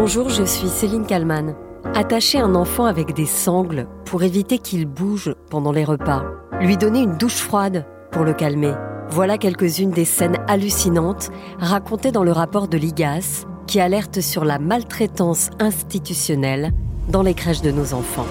Bonjour, je suis Céline Kalman. Attacher un enfant avec des sangles pour éviter qu'il bouge pendant les repas. Lui donner une douche froide pour le calmer. Voilà quelques-unes des scènes hallucinantes racontées dans le rapport de l'IGAS qui alerte sur la maltraitance institutionnelle dans les crèches de nos enfants.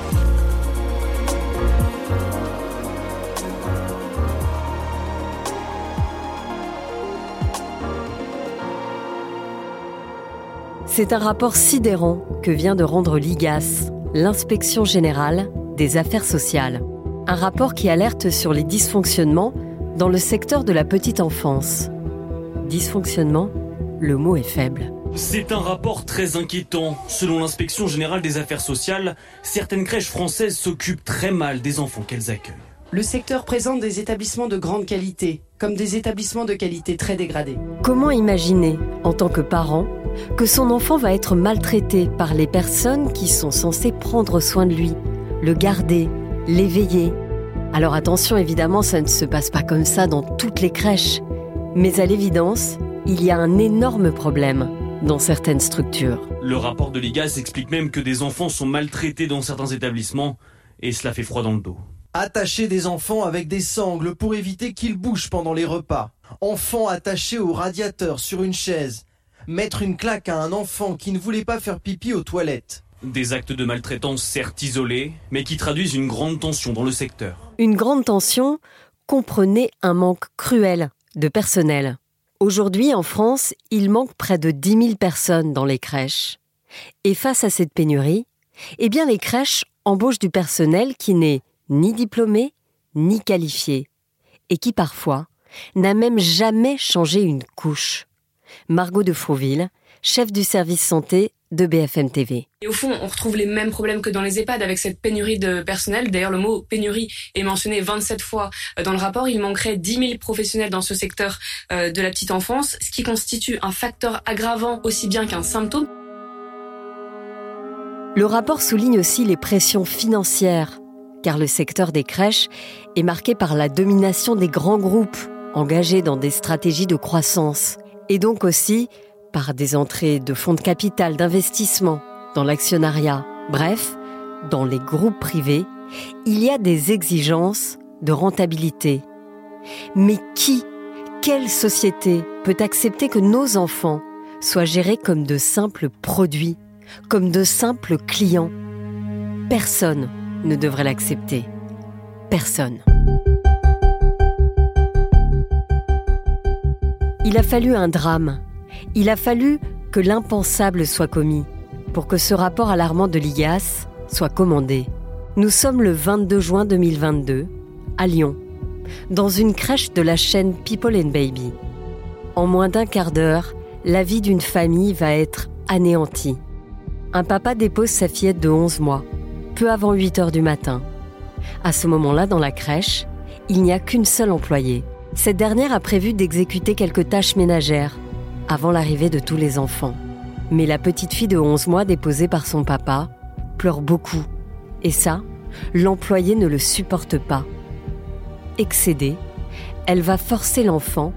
C'est un rapport sidérant que vient de rendre l'IGAS, l'inspection générale des affaires sociales. Un rapport qui alerte sur les dysfonctionnements dans le secteur de la petite enfance. Dysfonctionnement, le mot est faible. C'est un rapport très inquiétant. Selon l'inspection générale des affaires sociales, certaines crèches françaises s'occupent très mal des enfants qu'elles accueillent. Le secteur présente des établissements de grande qualité, comme des établissements de qualité très dégradés. Comment imaginer, en tant que parent, que son enfant va être maltraité par les personnes qui sont censées prendre soin de lui, le garder, l'éveiller Alors attention, évidemment, ça ne se passe pas comme ça dans toutes les crèches. Mais à l'évidence, il y a un énorme problème dans certaines structures. Le rapport de l'IGAS explique même que des enfants sont maltraités dans certains établissements, et cela fait froid dans le dos. Attacher des enfants avec des sangles pour éviter qu'ils bougent pendant les repas. Enfants attachés au radiateur sur une chaise. Mettre une claque à un enfant qui ne voulait pas faire pipi aux toilettes. Des actes de maltraitance certes isolés, mais qui traduisent une grande tension dans le secteur. Une grande tension comprenait un manque cruel de personnel. Aujourd'hui, en France, il manque près de 10 000 personnes dans les crèches. Et face à cette pénurie, eh bien, les crèches embauchent du personnel qui n'est ni diplômé, ni qualifié, et qui parfois n'a même jamais changé une couche. Margot de Frouville, chef du service santé de BFM TV. Et au fond, on retrouve les mêmes problèmes que dans les EHPAD avec cette pénurie de personnel. D'ailleurs, le mot pénurie est mentionné 27 fois dans le rapport. Il manquerait 10 000 professionnels dans ce secteur euh, de la petite enfance, ce qui constitue un facteur aggravant aussi bien qu'un symptôme. Le rapport souligne aussi les pressions financières, car le secteur des crèches est marqué par la domination des grands groupes engagés dans des stratégies de croissance, et donc aussi par des entrées de fonds de capital, d'investissement, dans l'actionnariat, bref, dans les groupes privés, il y a des exigences de rentabilité. Mais qui, quelle société peut accepter que nos enfants soient gérés comme de simples produits, comme de simples clients? Personne ne devrait l'accepter. Personne. Il a fallu un drame il a fallu que l'impensable soit commis pour que ce rapport alarmant de l'IGAS soit commandé. Nous sommes le 22 juin 2022 à Lyon, dans une crèche de la chaîne People and Baby. En moins d'un quart d'heure, la vie d'une famille va être anéantie. Un papa dépose sa fillette de 11 mois, peu avant 8 heures du matin. À ce moment-là, dans la crèche, il n'y a qu'une seule employée. Cette dernière a prévu d'exécuter quelques tâches ménagères avant l'arrivée de tous les enfants. Mais la petite fille de 11 mois déposée par son papa pleure beaucoup. Et ça, l'employé ne le supporte pas. Excédée, elle va forcer l'enfant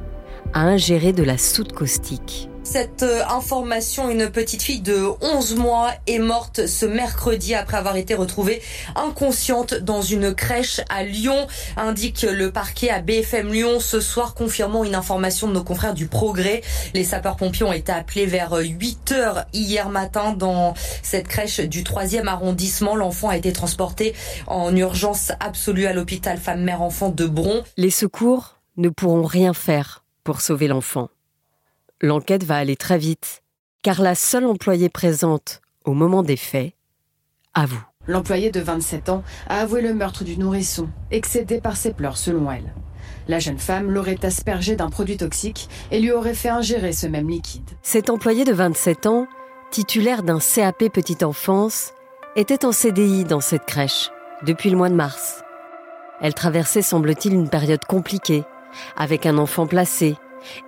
à ingérer de la soude caustique. Cette euh, information, une petite fille de 11 mois est morte ce mercredi après avoir été retrouvée inconsciente dans une crèche à Lyon, indique le parquet à BFM Lyon ce soir, confirmant une information de nos confrères du Progrès. Les sapeurs-pompiers ont été appelés vers 8 heures hier matin dans cette crèche du 3e arrondissement. L'enfant a été transporté en urgence absolue à l'hôpital femme-mère-enfant de Bron. Les secours ne pourront rien faire pour sauver l'enfant. L'enquête va aller très vite, car la seule employée présente au moment des faits avoue. L'employée de 27 ans a avoué le meurtre du nourrisson, excédé par ses pleurs selon elle. La jeune femme l'aurait aspergé d'un produit toxique et lui aurait fait ingérer ce même liquide. Cette employée de 27 ans, titulaire d'un CAP petite enfance, était en CDI dans cette crèche depuis le mois de mars. Elle traversait, semble-t-il, une période compliquée, avec un enfant placé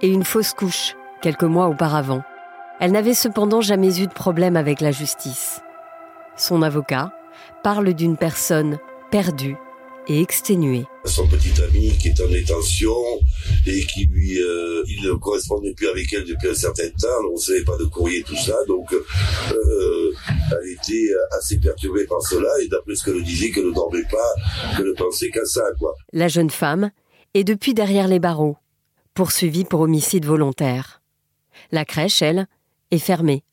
et une fausse couche quelques mois auparavant. Elle n'avait cependant jamais eu de problème avec la justice. Son avocat parle d'une personne perdue et exténué. Son petit ami qui est en détention et qui lui, euh, il ne correspondait plus avec elle depuis un certain temps, on ne savait pas de courrier, tout ça, donc euh, elle était assez perturbée par cela et d'après ce qu'elle disait, qu'elle ne dormait pas, qu'elle ne pensait qu'à ça. Quoi. La jeune femme est depuis derrière les barreaux, poursuivie pour homicide volontaire. La crèche, elle, est fermée.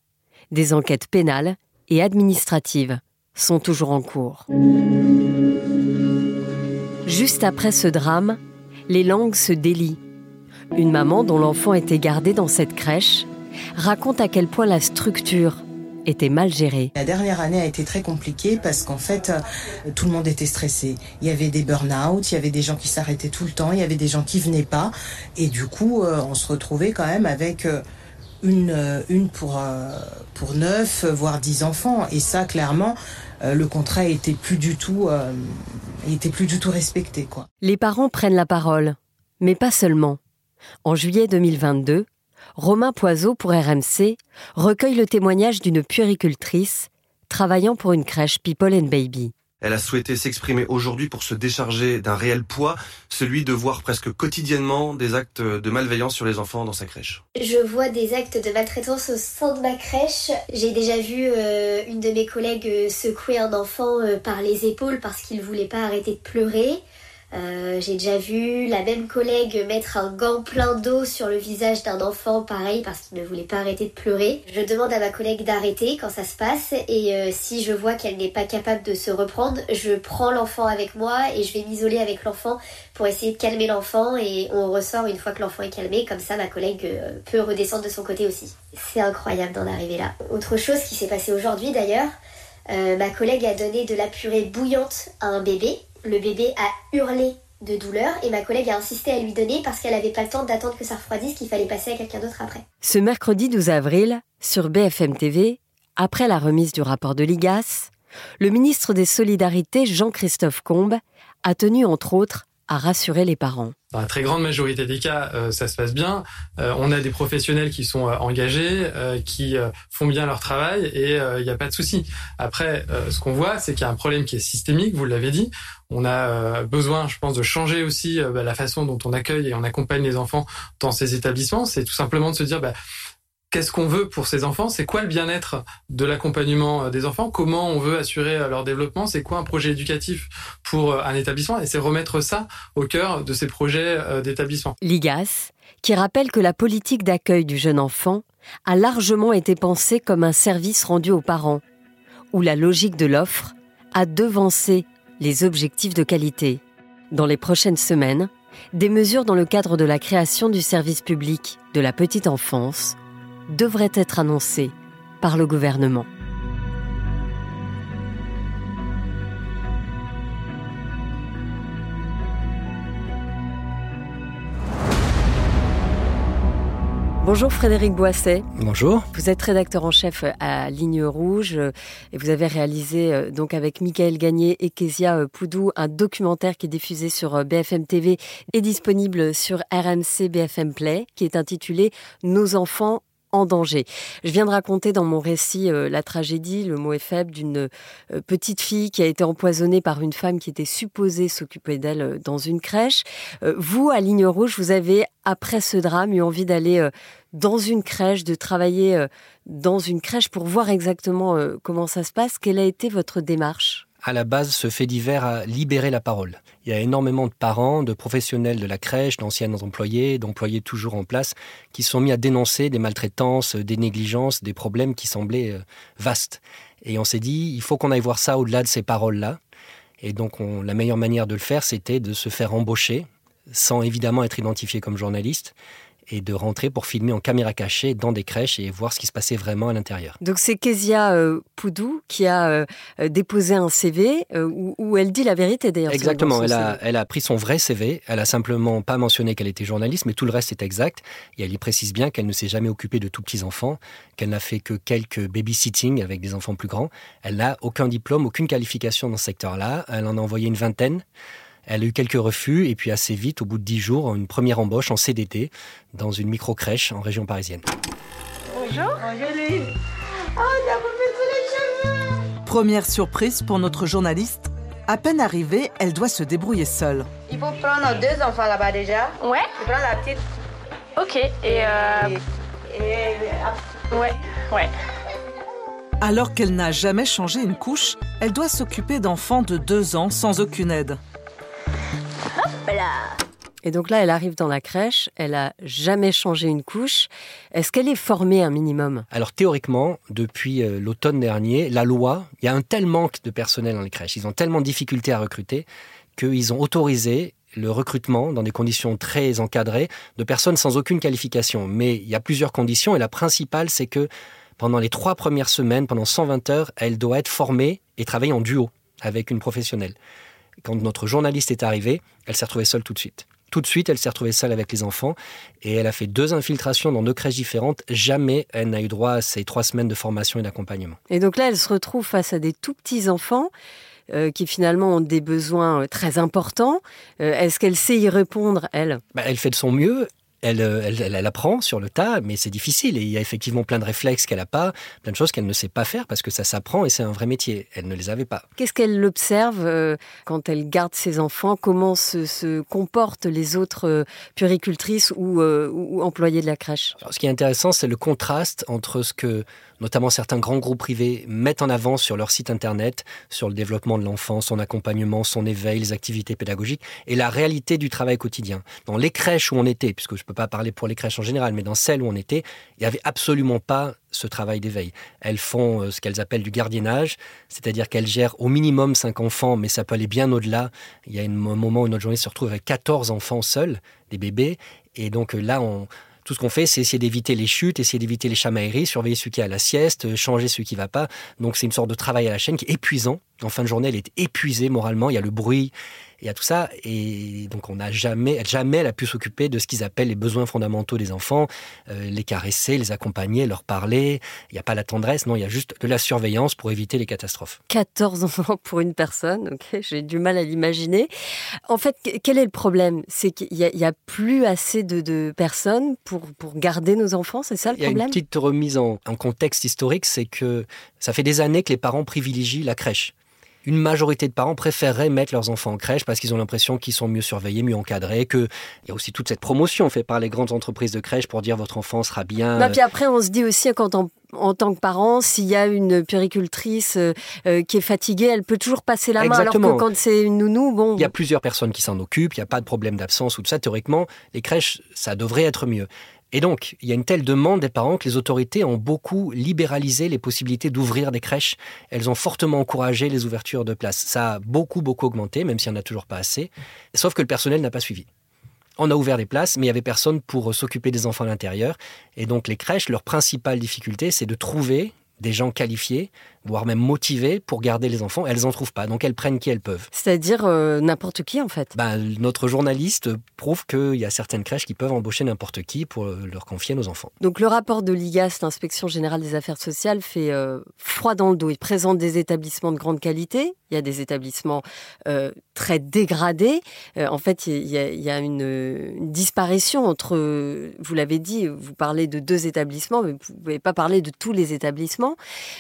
Des enquêtes pénales et administratives sont toujours en cours. Juste après ce drame, les langues se délient. Une maman dont l'enfant était gardé dans cette crèche raconte à quel point la structure était mal gérée. La dernière année a été très compliquée parce qu'en fait, euh, tout le monde était stressé. Il y avait des burn-out, il y avait des gens qui s'arrêtaient tout le temps, il y avait des gens qui venaient pas. Et du coup, euh, on se retrouvait quand même avec euh, une, une pour, pour neuf, voire dix enfants. Et ça, clairement, le contrat était plus du tout, était plus du tout respecté. Quoi. Les parents prennent la parole, mais pas seulement. En juillet 2022, Romain Poiseau pour RMC recueille le témoignage d'une puéricultrice travaillant pour une crèche People and Baby. Elle a souhaité s'exprimer aujourd'hui pour se décharger d'un réel poids, celui de voir presque quotidiennement des actes de malveillance sur les enfants dans sa crèche. Je vois des actes de maltraitance au sein de ma crèche. J'ai déjà vu euh, une de mes collègues euh, secouer un enfant euh, par les épaules parce qu'il voulait pas arrêter de pleurer. Euh, j'ai déjà vu la même collègue mettre un gant plein d'eau sur le visage d'un enfant, pareil, parce qu'il ne voulait pas arrêter de pleurer. Je demande à ma collègue d'arrêter quand ça se passe, et euh, si je vois qu'elle n'est pas capable de se reprendre, je prends l'enfant avec moi et je vais m'isoler avec l'enfant pour essayer de calmer l'enfant, et on ressort une fois que l'enfant est calmé, comme ça ma collègue euh, peut redescendre de son côté aussi. C'est incroyable d'en arriver là. Autre chose qui s'est passé aujourd'hui d'ailleurs, ma collègue a donné de la purée bouillante à un bébé le bébé a hurlé de douleur et ma collègue a insisté à lui donner parce qu'elle n'avait pas le temps d'attendre que ça refroidisse, qu'il fallait passer à quelqu'un d'autre après. Ce mercredi 12 avril, sur BFM TV, après la remise du rapport de l'IGAS, le ministre des Solidarités, Jean-Christophe Combe, a tenu entre autres à rassurer les parents. Dans la très grande majorité des cas, euh, ça se passe bien. Euh, on a des professionnels qui sont euh, engagés, qui font bien leur travail et il n'y a pas de souci. Après, ce qu'on voit, c'est qu'il y a un problème qui est systémique, vous l'avez dit. On a besoin, je pense, de changer aussi bah, la façon dont on accueille et on accompagne les enfants dans ces établissements. C'est tout simplement de se dire, bah, qu'est-ce qu'on veut pour ces enfants, c'est quoi le bien-être de l'accompagnement euh, des enfants, comment on veut assurer euh, leur développement, c'est quoi un projet éducatif pour euh, un établissement, et c'est remettre ça au cœur de ces projets d'établissement. L'IGAS, qui rappelle que la politique d'accueil du jeune enfant a largement été pensée comme un service rendu aux parents, où la logique de l'offre a devancé les objectifs de qualité. Dans les prochaines semaines, des mesures dans le cadre de la création du service public de la petite enfance devrait être annoncé par le gouvernement. Bonjour Frédéric Boisset. Bonjour. Vous êtes rédacteur en chef à Ligne Rouge et vous avez réalisé euh, donc avec Michael Gagné et Kezia euh, Poudou un documentaire qui est diffusé sur euh, BFM TV et disponible sur RMC BFM Play qui est intitulé Nos enfants en danger. Je viens de raconter dans mon récit euh, la tragédie, le mot est faible, d'une euh, petite fille qui a été empoisonnée par une femme qui était supposée s'occuper d'elle euh, dans une crèche. vous, à Ligne Rouge, vous avez, après ce drame, eu envie d'aller dans une crèche, de travailler dans une crèche pour voir exactement comment ça se passe. Quelle a été votre démarche? À la base, ce fait divers a libéré la parole. Il y a énormément de parents, de professionnels de la crèche, d'anciens employés, d'employés toujours en place, qui sont mis à dénoncer des maltraitances, des négligences, des problèmes qui semblaient euh, vastes. Et on s'est dit, il faut qu'on aille voir ça au-delà de ces paroles-là. Et donc, la meilleure manière de le faire, c'était de se faire embaucher, sans évidemment être identifié comme journaliste, et de rentrer pour filmer en caméra cachée dans des crèches et voir ce qui se passait vraiment à l'intérieur. Donc c'est Kezia euh, Poudou qui a euh, déposé un CV euh, où, elle dit la vérité d'ailleurs. Exactement, elle a, elle a pris son vrai CV, elle a simplement pas mentionné qu'elle était journaliste, mais tout le reste est exact. Et elle y précise bien qu'elle ne s'est jamais occupée de tout petits enfants, qu'elle n'a fait que quelques babysitting avec des enfants plus grands. Elle n'a aucun diplôme, aucune qualification dans ce secteur-là. Elle en a envoyé une vingtaine. Elle a eu quelques refus et puis assez vite, au bout de dix jours, une première embauche en CDT dans une micro-crèche en région parisienne. Bonjour. Bonjour Oh, on a les cheveux Première surprise pour notre journaliste, À peine arrivée, elle doit se débrouiller seule. Il faut prendre deux enfants là-bas déjà. Ouais. Tu prends la petite. Ok. Et, euh... et... Ouais, ouais. Alors qu'elle n'a jamais changé une couche, elle doit s'occuper d'enfants de deux ans sans aucune aide. Et donc là, elle arrive dans la crèche, elle a jamais changé une couche. Est-ce qu'elle est formée un minimum? Alors théoriquement, depuis euh, l'automne dernier, la loi, il y a un tel manque de personnel dans les crèches, ils ont tellement de difficultés à recruter qu'ils ont autorisé le recrutement dans des conditions très encadrées de personnes sans aucune qualification. Mais il y a plusieurs conditions et la principale, c'est que pendant les trois premières semaines, pendant 120 heures, elle doit être formée et travailler en duo avec une professionnelle. Quand notre journaliste est arrivée, elle s'est retrouvée seule tout de suite. Tout de suite, elle s'est retrouvée seule avec les enfants et elle a fait deux infiltrations dans deux crèches différentes. Jamais elle n'a eu droit à ces trois semaines de formation et d'accompagnement. Et donc là, elle se retrouve face à des tout petits enfants euh, qui finalement ont des besoins euh, très importants. Euh, est-ce qu'elle sait y répondre, elle? Bah, Elle fait de son mieux. Euh, elle, elle, elle, apprend sur le tas, mais c'est difficile. Et il y a effectivement plein de réflexes qu'elle n'a pas, plein de choses qu'elle ne sait pas faire parce que ça s'apprend et c'est un vrai métier. Elle ne les avait pas. Qu'est-ce qu'elle observe euh, quand elle garde ses enfants? Comment se, se, comportent les autres euh, puéricultrices ou, euh, ou, employés de la crèche? Alors, Ce qui est intéressant, c'est le contraste entre ce que notamment certains grands groupes privés mettent en avant sur leur site internet, sur le développement de l'enfant, son accompagnement, son éveil, les activités pédagogiques, et la réalité du travail quotidien. Dans les crèches où on était, puisque je ne peux pas parler pour les crèches en général, mais dans celles où on était, il n'y avait absolument pas ce travail d'éveil. Elles font euh, ce qu'elles appellent du gardiennage, c'est-à-dire qu'elles gèrent au minimum 5 enfants, mais ça peut aller bien au-delà. Il y a un moment où notre journée se retrouve avec 14 enfants seuls, des bébés, et donc là, on, tout ce qu'on fait, c'est essayer d'éviter les chutes, essayer d'éviter les chamailleries, surveiller celui qui est à la sieste, changer celui qui va pas. Donc c'est une sorte de travail à la chaîne qui est épuisant. En fin de journée, elle est épuisée moralement. Il y a le bruit, y a tout ça. Et donc on n'a jamais, jamais elle a pu s'occuper de ce qu'ils appellent les besoins fondamentaux des enfants, euh, les caresser, les accompagner, leur parler. Il n'y a pas la tendresse, non, il y a juste de la surveillance pour éviter les catastrophes. 14 enfants pour une personne, ok, j'ai du mal à l'imaginer. En fait, quel est le problème? C'est qu'il n'y a, a, plus assez de, de personnes pour, pour garder nos enfants, c'est ça le problème Il y a une petite remise en, en contexte historique, c'est que ça fait des années que les parents privilégient la crèche une majorité de parents préféreraient mettre leurs enfants en crèche parce qu'ils ont l'impression qu'ils sont mieux surveillés, mieux encadrés, qu'il y a aussi toute cette promotion faite par les grandes entreprises de crèche pour dire votre enfant sera bien. Non, puis après, on se dit aussi quand on en tant que parent, s'il y a une puéricultrice euh, euh, qui est fatiguée, elle peut toujours passer la Exactement. main. Alors que quand c'est une nounou, bon. Il y a plusieurs personnes qui s'en occupent, il n'y a pas de problème d'absence ou de ça. Théoriquement, les crèches, ça devrait être mieux. Et donc, il y a une telle demande des parents que les autorités ont beaucoup libéralisé les possibilités d'ouvrir des crèches. Elles ont fortement encouragé les ouvertures de places. Ça a beaucoup, beaucoup augmenté, même s'il n'y en a toujours pas assez. Sauf que le personnel n'a pas suivi. On a ouvert des places, mais il n'y avait personne pour s'occuper des enfants à l'intérieur. Et donc, les crèches, leur principale difficulté, c'est de trouver des gens qualifiés, voire même motivés pour garder les enfants. Elles n'en trouvent pas, donc elles prennent qui elles peuvent. C'est-à-dire euh, n'importe qui en fait ben, Notre journaliste prouve qu'il y a certaines crèches qui peuvent embaucher n'importe qui pour leur confier nos enfants. Donc le rapport de l'IGAS, l'Inspection Générale des Affaires Sociales, fait euh, froid dans le dos. Il présente des établissements de grande qualité, il y a des établissements euh, très dégradés. Euh, en fait, il y a, une, disparition entre, vous l'avez dit, vous parlez de deux établissements, mais vous ne pouvez pas parler de tous les établissements.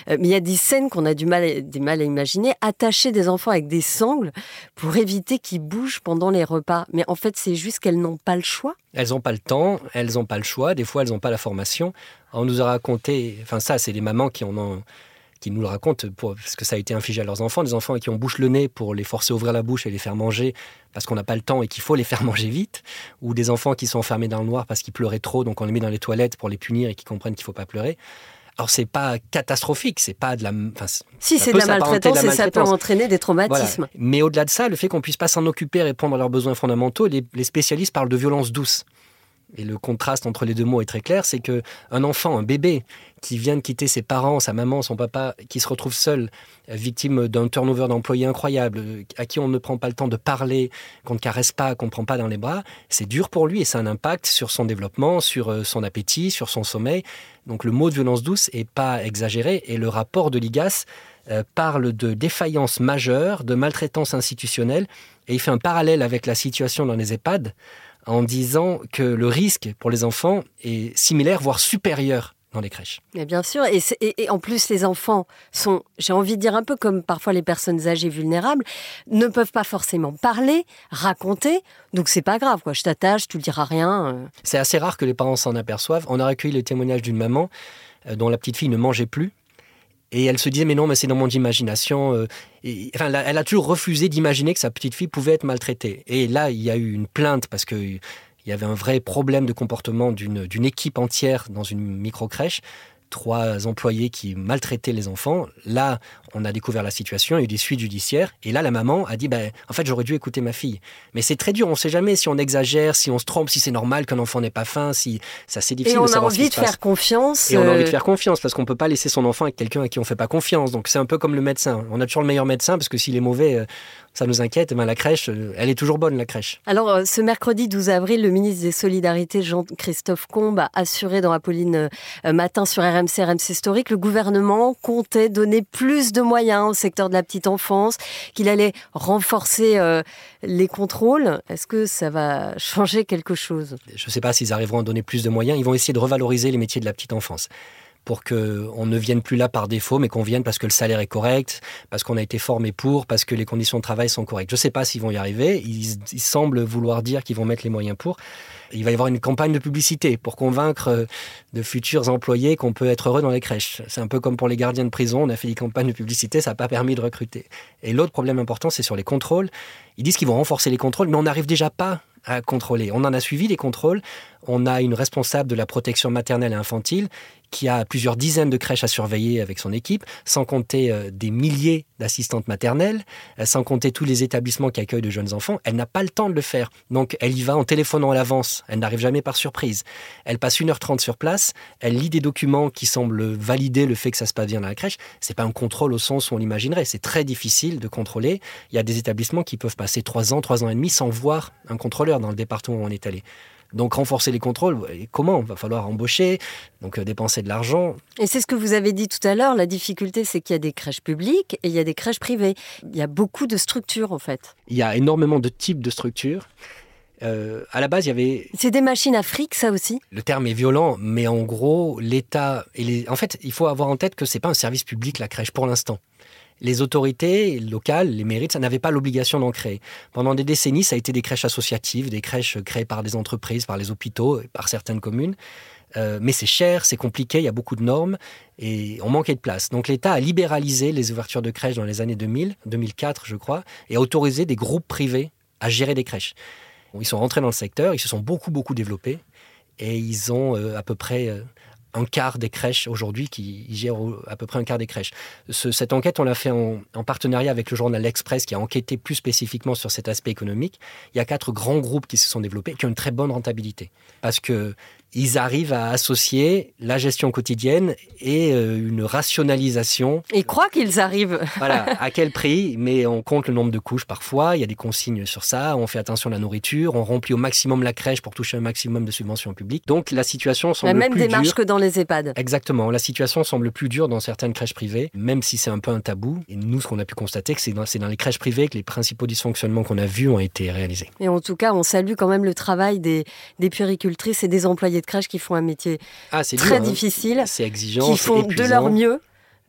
mais il y a des scènes qu'on a du mal, du mal à imaginer, attacher des enfants avec des sangles pour éviter qu'ils bougent pendant les repas. Mais en fait, c'est juste qu'elles n'ont pas le choix. Elles n'ont pas le temps, elles n'ont pas le choix, des fois elles n'ont pas la formation. On nous a raconté, enfin ça, c'est les mamans qui en ont qui nous le racontent pour, parce que ça a été infligé à leurs enfants, des enfants qui ont bouche le nez pour les forcer à ouvrir la bouche et les faire manger parce qu'on n'a pas le temps et qu'il faut les faire manger vite, ou des enfants qui sont enfermés dans le noir parce qu'ils pleuraient trop, donc on les met dans les toilettes pour les punir et qu'ils comprennent qu'il ne faut pas pleurer. Alors c'est pas catastrophique, c'est pas de la. Enfin, si c'est de, de, la maltraitance et ça peut entraîner des traumatismes. Voilà. Mais au-delà de ça, le fait qu'on puisse pas s'en occuper, répondre à leurs besoins fondamentaux, les, les spécialistes parlent de violence douce. Et le contraste entre les deux mots est très clair, c'est que un enfant, un bébé qui vient de quitter ses parents, sa maman, son papa, qui se retrouve seul, victime d'un turnover d'employés incroyable, à qui on ne prend pas le temps de parler, qu'on ne caresse pas, qu'on ne prend pas dans les bras, c'est dur pour lui et ça a un impact sur son développement, sur son appétit, sur son sommeil. Donc le mot de violence douce est pas exagéré et le rapport de l'IGAS euh, parle de défaillance majeure, de maltraitance institutionnelle et il fait un parallèle avec la situation dans les EHPAD en disant que le risque pour les enfants est similaire, voire supérieur dans les crèches. Mais bien sûr, et, c'est- et- et en plus les enfants sont, j'ai envie de dire un peu comme parfois les personnes âgées vulnérables, ne peuvent pas forcément parler, raconter, donc c'est pas grave quoi. Je t'attache, tu ne diras rien. euh. C'est assez rare que les parents s'en aperçoivent. On a recueilli le témoignage d'une maman euh, dont la petite fille ne mangeait plus. Et elle se disait, mais non, mais c'est dans mon imagination. euh, et- enfin, elle a toujours refusé d'imaginer que sa petite fille pouvait être maltraitée. Et là, il y a eu une plainte parce que il y avait un vrai problème de comportement d'une équipe entière dans une micro-crèche. Trois employés qui maltraitaient les enfants. Là, on a découvert la situation, il y a eu des suites judiciaires. Et là, la maman a dit, ben, en fait, j'aurais dû écouter ma fille. Mais c'est très dur, on ne sait jamais si on exagère, si on se trompe, si c'est normal qu'un enfant n'ait pas faim, si c'est assez difficile Et on de a savoir ce qui envie de passe. faire confiance. Et on a envie euh, de faire confiance parce qu'on peut pas laisser son enfant avec quelqu'un à qui on fait pas confiance. Donc c'est un peu comme le médecin. On a toujours le meilleur médecin parce que s'il est mauvais, euh, ça nous inquiète. Eh ben, la crèche, euh, elle est toujours bonne, la crèche. Alors, euh, ce mercredi 12 avril, le ministre des Solidarités, Jean-Christophe Combe, a assuré dans Apolline euh, Matin sur RMC, RMC Story, que le gouvernement comptait donner plus de moyens au secteur de la petite enfance, qu'il allait renforcer euh, les contrôles. Est-ce que ça va changer quelque chose? Je ne sais pas s'ils arriveront à donner plus de moyens. Ils vont essayer de revaloriser les métiers de la petite enfance pour qu'on ne vienne plus là par défaut, mais qu'on vienne parce que le salaire est correct, parce qu'on a été formé pour, parce que les conditions de travail sont correctes. Je ne sais pas s'ils vont y arriver. Ils, semblent vouloir dire qu'ils vont mettre les moyens pour. Il va y avoir une campagne de publicité pour convaincre euh, de futurs employés qu'on peut être heureux dans les crèches. C'est un peu comme pour les gardiens de prison. On a fait des campagnes de publicité, ça n'a pas permis de recruter. Et l'autre problème important, c'est sur les contrôles. Ils disent qu'ils vont renforcer les contrôles, mais on n'arrive déjà pas à contrôler. On en a suivi les contrôles. On a une responsable de la protection maternelle et infantile qui a plusieurs dizaines de crèches à surveiller avec son équipe, sans compter euh, des milliers d'assistantes maternelles, euh, sans compter tous les établissements qui accueillent de jeunes enfants. Elle n'a pas le temps de le faire. Donc elle y va en téléphonant à l'avance. Elle n'arrive jamais par surprise. Elle passe 1h30 sur place. Elle lit des documents qui semblent valider le fait que ça se passe bien dans la crèche. C'est pas un contrôle au sens où on l'imaginerait. C'est très difficile de contrôler. Il y a des établissements qui peuvent passer 3 ans, 3 ans et demi sans voir un contrôleur dans le département où on est allé. Donc renforcer les contrôles, comment? Il va falloir embaucher, donc euh, dépenser de l'argent. Et c'est ce que vous avez dit tout à l'heure, la difficulté c'est qu'il y a des crèches publiques et il y a des crèches privées. Il y a beaucoup de structures en fait. Il y a énormément de types de structures. Euh, à la base, il y avait C'est des machines à fric ça aussi? Le terme est violent, mais en gros, l'État et les... en fait, il faut avoir en tête que c'est pas un service public la crèche pour l'instant. Les autorités locales, les mairies, ça n'avait pas l'obligation d'en créer. Pendant des décennies, ça a été des crèches associatives, des crèches créées par des entreprises, par les hôpitaux, par certaines communes. Euh, mais c'est cher, c'est compliqué, il y a beaucoup de normes et on manquait de place. Donc l'État a libéralisé les ouvertures de crèches dans les années 2000, 2004 je crois, et a autorisé des groupes privés à gérer des crèches. Ils sont rentrés dans le secteur, ils se sont beaucoup beaucoup développés et ils ont euh, à peu près euh, un quart des crèches aujourd'hui qui gèrent à peu près un quart des crèches. Ce- cette enquête, on l'a fait en, en partenariat avec le journal L'Express qui a enquêté plus spécifiquement sur cet aspect économique. Il y a quatre grands groupes qui se sont développés qui ont une très bonne rentabilité parce que ils arrivent à associer la gestion quotidienne et euh, une rationalisation Ils croient qu'ils arrivent. voilà, à quel prix? Mais on compte le nombre de couches parfois, il y a des consignes sur ça, on fait attention à la nourriture, on remplit au maximum la crèche pour toucher un maximum de subventions publiques. Donc la situation semble La même plus démarche dure. que dans les EHPAD. Exactement, la situation semble plus dure dans certaines crèches privées, même si c'est un peu un tabou. Et nous, ce qu'on a pu constater, que c'est dans, c'est dans les crèches privées que les principaux dysfonctionnements qu'on a vus ont été réalisés. Et en tout cas, on salue quand même le travail des, des puéricultrices et des employés de crèche qui font un métier Ah, très dur, hein. difficile, C'est exigeant, qui font de leur mieux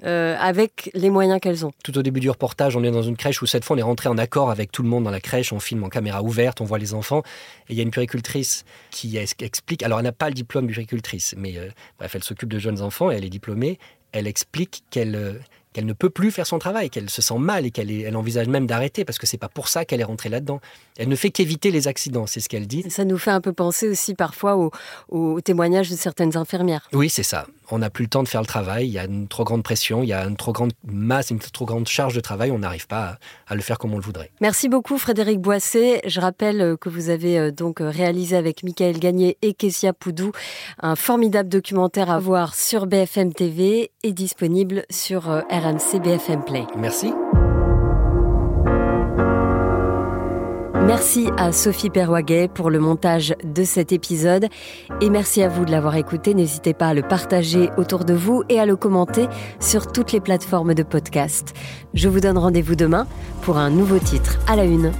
euh, avec les moyens qu'elles ont. Tout au début du reportage, on est dans une crèche où cette fois on est rentré en accord avec tout le monde dans la crèche, on filme en caméra ouverte, on voit les enfants, et il y a une puéricultrice qui explique, alors elle n'a pas le diplôme de puéricultrice, mais euh, bref, elle s'occupe de jeunes enfants, et elle est diplômée, elle explique qu'elle euh, qu'elle ne peut plus faire son travail, qu'elle se sent mal et qu'elle elle envisage même d'arrêter parce que c'est pas pour ça qu'elle est rentrée là-dedans. Elle ne fait qu'éviter les accidents, c'est ce qu'elle dit. Ça nous fait un peu penser aussi parfois aux, témoignages de certaines infirmières. Oui, c'est ça. On n'a plus le temps de faire le travail, il y a une trop grande pression, il y a une trop grande masse, une trop grande charge de travail, on n'arrive pas à, à le faire comme on le voudrait. Merci beaucoup Frédéric Boisset. Je rappelle euh, que vous avez euh, donc euh, réalisé avec Michael Gagné et Kessia Poudou un formidable documentaire à voir sur BFM TV et disponible sur euh, RMC BFM Play. Merci. Merci à Sophie Perwaguet pour le montage de cet épisode et merci à vous de l'avoir écouté. N'hésitez pas à le partager autour de vous et à le commenter sur toutes les plateformes de podcast. Je vous donne rendez-vous demain pour un nouveau titre à la une.